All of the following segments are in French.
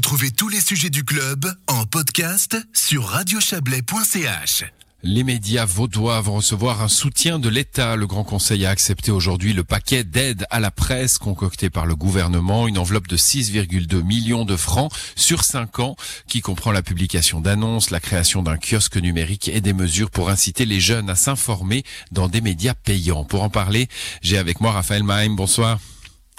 Retrouvez tous les sujets du club en podcast sur radiochablais.ch. Les médias vaudois vont recevoir un soutien de l'État. Le Grand Conseil a accepté aujourd'hui le paquet d'aide à la presse concocté par le gouvernement, une enveloppe de 6,2 millions de francs sur 5 ans qui comprend la publication d'annonces, la création d'un kiosque numérique et des mesures pour inciter les jeunes à s'informer dans des médias payants. Pour en parler, j'ai avec moi Raphaël Maim. Bonsoir.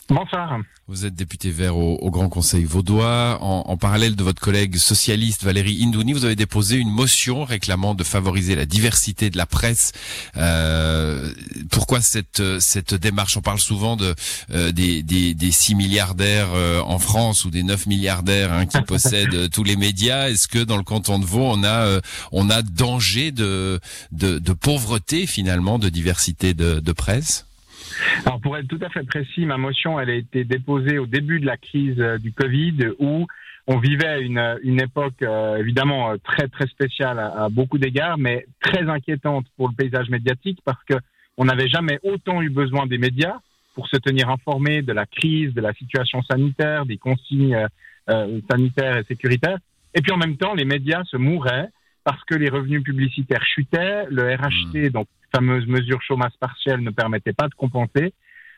Bonsoir. Vous êtes député vert au, Grand Conseil vaudois. En, parallèle de votre collègue socialiste Valérie Indouni, vous avez déposé une motion réclamant de favoriser la diversité de la presse. Euh, pourquoi cette, cette démarche? On parle souvent de euh, des, des, des 6 milliardaires euh, en France ou des 9 milliardaires hein, qui possèdent tous les médias. Est-ce que dans le canton de Vaud, on a, on a danger de, de, de pauvreté finalement, de diversité de, de presse? Alors pour être tout à fait précis, ma motion elle a été déposée au début de la crise euh, du Covid où on vivait une, une époque euh, évidemment euh, très très spéciale à, beaucoup d'égards, mais très inquiétante pour le paysage médiatique parce que on n'avait jamais autant eu besoin des médias pour se tenir informés de la crise, de la situation sanitaire, des consignes sanitaires et sécuritaires. Et puis en même temps, les médias se mouraient parce que les revenus publicitaires chutaient, le RHT, mmh. donc fameuse mesure chômage partiel, ne permettait pas de compenser.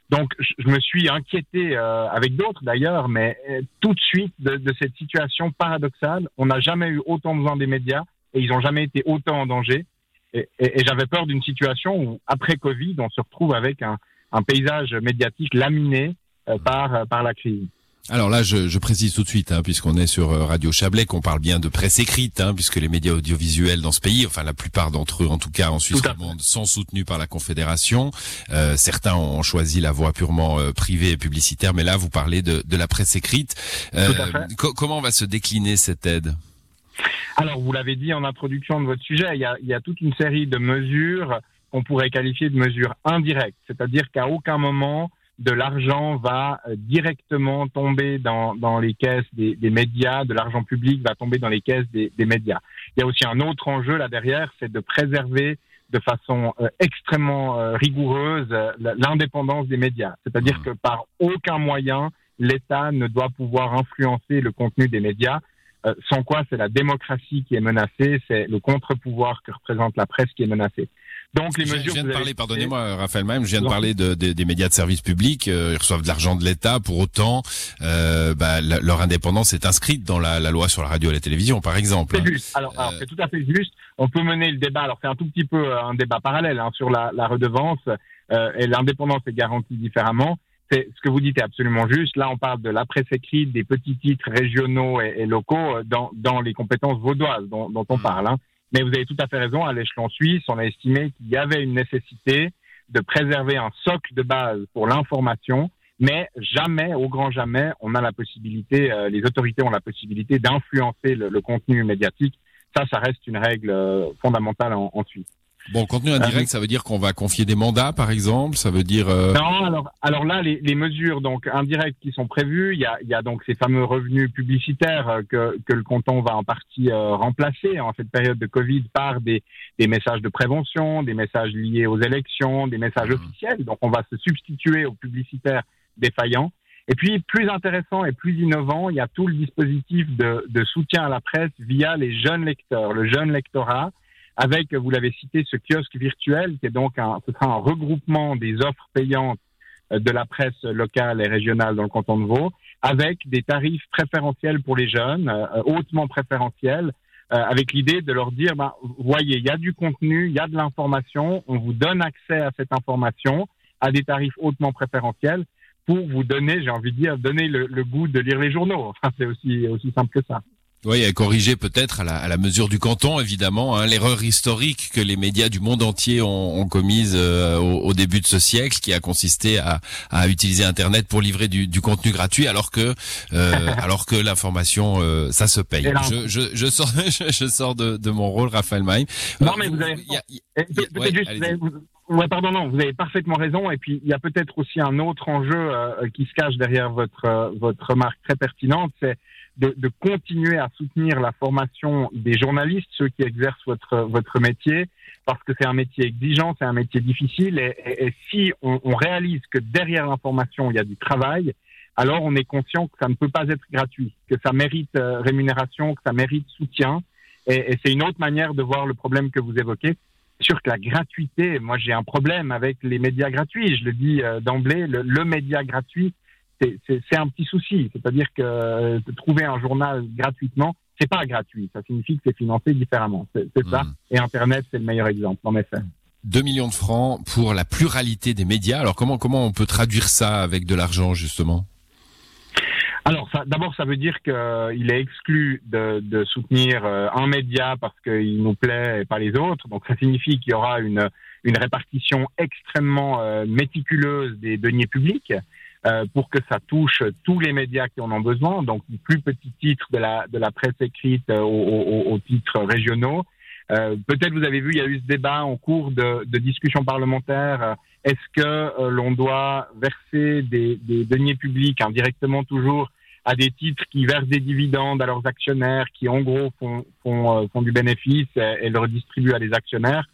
Donc, je me suis inquiété euh, avec d'autres d'ailleurs, mais euh, tout de suite de, cette situation paradoxale. On n'a jamais eu autant besoin des médias et ils n'ont jamais été autant en danger. Et, j'avais peur d'une situation où, après Covid, on se retrouve avec un, paysage médiatique laminé euh, par, par la crise. Alors là, je, je, précise tout de suite, hein, puisqu'on est sur euh, Radio Chablais, qu'on parle bien de presse écrite, hein, puisque les médias audiovisuels dans ce pays, enfin la plupart d'entre eux, en tout cas en Suisse romande, sont soutenus par la Confédération. Euh, certains ont choisi la voie purement euh, privée et publicitaire, mais là, vous parlez de, de la presse écrite. Euh, comment va se décliner cette aide? Alors, vous l'avez dit en introduction de votre sujet, il y a, il y a toute une série de mesures qu'on pourrait qualifier de mesures indirectes, c'est-à-dire qu'à aucun moment de l'argent va euh, directement tomber dans, dans les caisses des, des médias, de l'argent public va tomber dans les caisses des, des, médias. Il y a aussi un autre enjeu là derrière, c'est de préserver de façon euh, extrêmement euh, rigoureuse l'indépendance des médias. C'est-à-dire mmh. que par aucun moyen, l'État ne doit pouvoir influencer le contenu des médias, sans quoi c'est la démocratie qui est menacée, c'est le contre-pouvoir que représente la presse qui est menacé. Donc les mesures. Je viens de parler, pardonnez-moi, Raphaël même, je viens de parler de, des médias de service public. Euh, ils reçoivent de l'argent de l'État. Pour autant, euh, bah, leur indépendance est inscrite dans la, la, loi sur la radio et la télévision, par exemple. C'est juste. Alors, alors c'est tout à fait juste. On peut mener le débat. Alors c'est un tout petit peu euh, un débat parallèle hein, sur la, la redevance euh, et l'indépendance est garantie différemment. C'est ce que vous dites est absolument juste. Là, on parle de la presse écrite, des petits titres régionaux et, et locaux euh, dans, dans les compétences vaudoises dont, dont on mmh. parle. Hein. Mais vous avez tout à fait raison, à l'échelon suisse, on a estimé qu'il y avait une nécessité de préserver un socle de base pour l'information, mais jamais, au grand jamais, on a la possibilité, euh, les autorités ont la possibilité d'influencer le, contenu médiatique. Ça, ça reste une règle euh, fondamentale en Suisse. Bon, contenu indirect, ça veut dire qu'on va confier des mandats, par exemple. Ça veut dire. Euh, non, alors, alors là, les, les, mesures donc indirectes qui sont prévues, il y a, il y a donc ces fameux revenus publicitaires euh, que, que le canton va en partie euh, remplacer en cette période de Covid par des, des messages de prévention, des messages liés aux élections, des messages mmh. officiels. Donc, on va se substituer aux publicitaires défaillants. Et puis, plus intéressant et plus innovant, il y a tout le dispositif de, de soutien à la presse via les jeunes lecteurs, le jeune lectorat avec, vous l'avez cité, ce kiosque virtuel qui est donc un, ce sera un regroupement des offres payantes euh, de la presse locale et régionale dans le canton de Vaud, avec des tarifs préférentiels pour les jeunes, euh, hautement préférentiels, euh, avec l'idée de leur dire, bah, voyez, il y a du contenu, il y a de l'information, on vous donne accès à cette information à des tarifs hautement préférentiels pour vous donner, j'ai envie de dire, donner le, le goût de lire les journaux. Enfin, c'est aussi, aussi simple que ça. Oui, et corriger peut-être à la, à la, mesure du canton, évidemment, hein, l'erreur historique que les médias du monde entier ont, ont commise euh, au, début de ce siècle, qui a consisté à, à utiliser Internet pour livrer du, du contenu gratuit, alors que euh, alors que l'information, euh, ça se paye. Je, je, je, sors, je, sors de, de, mon rôle, Raphaël Maïm. Non, mais vous avez... Ouais, pardon, non, vous avez parfaitement raison. Et puis, il y a peut-être aussi un autre enjeu qui se cache derrière votre, votre remarque très pertinente, c'est de, de, continuer à soutenir la formation des journalistes, ceux qui exercent votre, votre métier, parce que c'est un métier exigeant, c'est un métier difficile. Et, si on, on, réalise que derrière l'information, il y a du travail, alors on est conscient que ça ne peut pas être gratuit, que ça mérite euh, rémunération, que ça mérite soutien. Et, et c'est une autre manière de voir le problème que vous évoquez. Sûr que la gratuité, moi j'ai un problème avec les médias gratuits. Je le dis euh, d'emblée, le, le, média gratuit, c'est un petit souci. C'est-à-dire que euh, trouver un journal gratuitement, c'est pas gratuit. Ça signifie que c'est financé différemment. C'est ça. Mmh. Et Internet, c'est le meilleur exemple, en effet. 2 millions de francs pour la pluralité des médias. Alors comment comment on peut traduire ça avec de l'argent justement? Alors, d'abord, ça veut dire qu'il est exclu de, de, soutenir euh, un média parce qu'il nous plaît et pas les autres. Donc, ça signifie qu'il y aura une, une répartition extrêmement euh, méticuleuse des deniers publics euh, pour que ça touche tous les médias qui en ont besoin. Donc, du plus petit titre de la, de la presse écrite aux, aux, aux titres régionaux. Peut-être vous avez vu, il y a eu ce débat en cours de, de discussion parlementaire est-ce que euh, l'on doit verser des, des, deniers publics indirectement toujours à des titres qui versent des dividendes à leurs actionnaires, qui en gros font, font, euh, font du bénéfice et, et, le redistribuent à des actionnaires?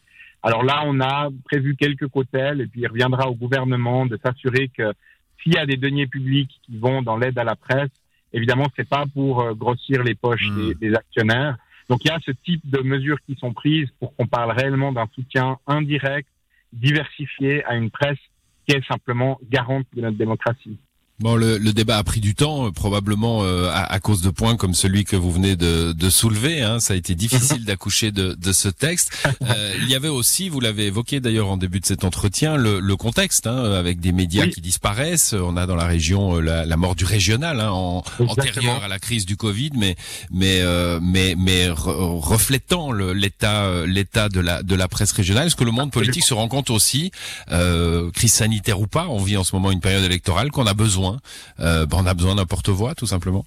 Alors là, on a prévu quelques cotels et puis il reviendra au gouvernement de s'assurer que s'il y a des deniers publics qui vont dans l'aide à la presse, évidemment, c'est pas pour euh, grossir les poches mmh. des, des actionnaires. Donc il y a ce type de mesures qui sont prises pour qu'on parle réellement d'un soutien indirect diversifiée à une presse qui est simplement garante de notre démocratie. Bon, le, le, débat a pris du temps, euh, probablement euh, à, à, cause de points comme celui que vous venez de, de soulever. Hein. Ça a été difficile d'accoucher de, de, ce texte. Euh, il y avait aussi, vous l'avez évoqué d'ailleurs en début de cet entretien, le, le contexte, hein, avec des médias oui. qui disparaissent. On a dans la région euh, la, la mort du régional, hein, en, antérieure à la crise du Covid, mais mais euh, mais mais re, reflétant l'état l'état de la de la presse régionale. Est-ce que le monde politique se rend compte aussi, crise sanitaire ou pas, on vit en ce moment une période électorale, qu'on a besoin euh, on a besoin d'un porte-voix, tout simplement.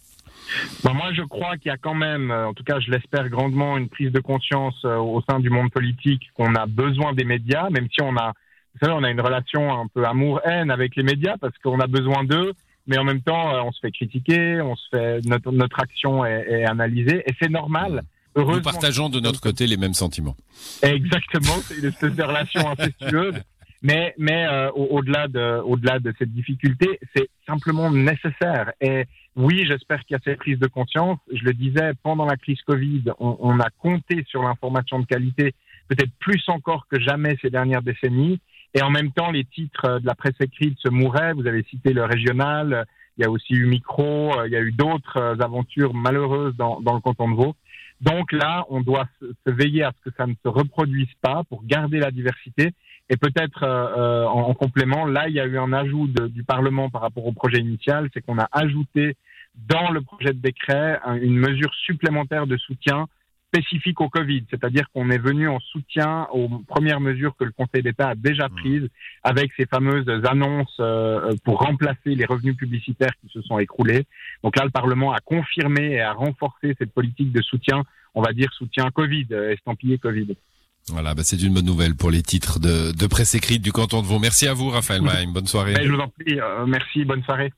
Ben moi, je crois qu'il y a quand même, euh, en tout cas, je l'espère grandement, une prise de conscience euh, au sein du monde politique qu'on a besoin des médias, même si on a, vous savez, on a une relation un peu amour-haine avec les médias parce qu'on a besoin d'eux, mais en même temps, on se fait critiquer, on se fait notre, notre action est, est analysée, et c'est normal. Nous partageons de notre côté les mêmes sentiments. Exactement, c'est une espèce de relation incestueuse. Mais, mais euh, au-delà de, au-delà de cette difficulté, c'est simplement nécessaire. Et oui, j'espère qu'il y a cette prise de conscience. Je le disais, pendant la crise Covid, on, a compté sur l'information de qualité, peut-être plus encore que jamais ces dernières décennies. Et en même temps, les titres de la presse écrite se mouraient. Vous avez cité le régional. Il y a aussi eu Micro. Il y a eu d'autres aventures malheureuses dans le canton de Vaud. Donc là, on doit se veiller à ce que ça ne se reproduise pas pour garder la diversité et peut-être euh, en, en, complément, là, il y a eu un ajout de, du Parlement par rapport au projet initial, c'est qu'on a ajouté dans le projet de décret une mesure supplémentaire de soutien spécifique au Covid, c'est-à-dire qu'on est venu en soutien aux premières mesures que le Conseil d'État a déjà mmh. prises avec ces fameuses annonces euh, pour remplacer les revenus publicitaires qui se sont écroulés. Donc là, le Parlement a confirmé et a renforcé cette politique de soutien, on va dire soutien Covid, estampillé Covid. Voilà, bah c'est une bonne nouvelle pour les titres de, de presse écrite du canton de Vaud. Merci à vous, Raphaël Maïm. Bonne soirée. Je vous en prie. Euh, merci. Bonne soirée.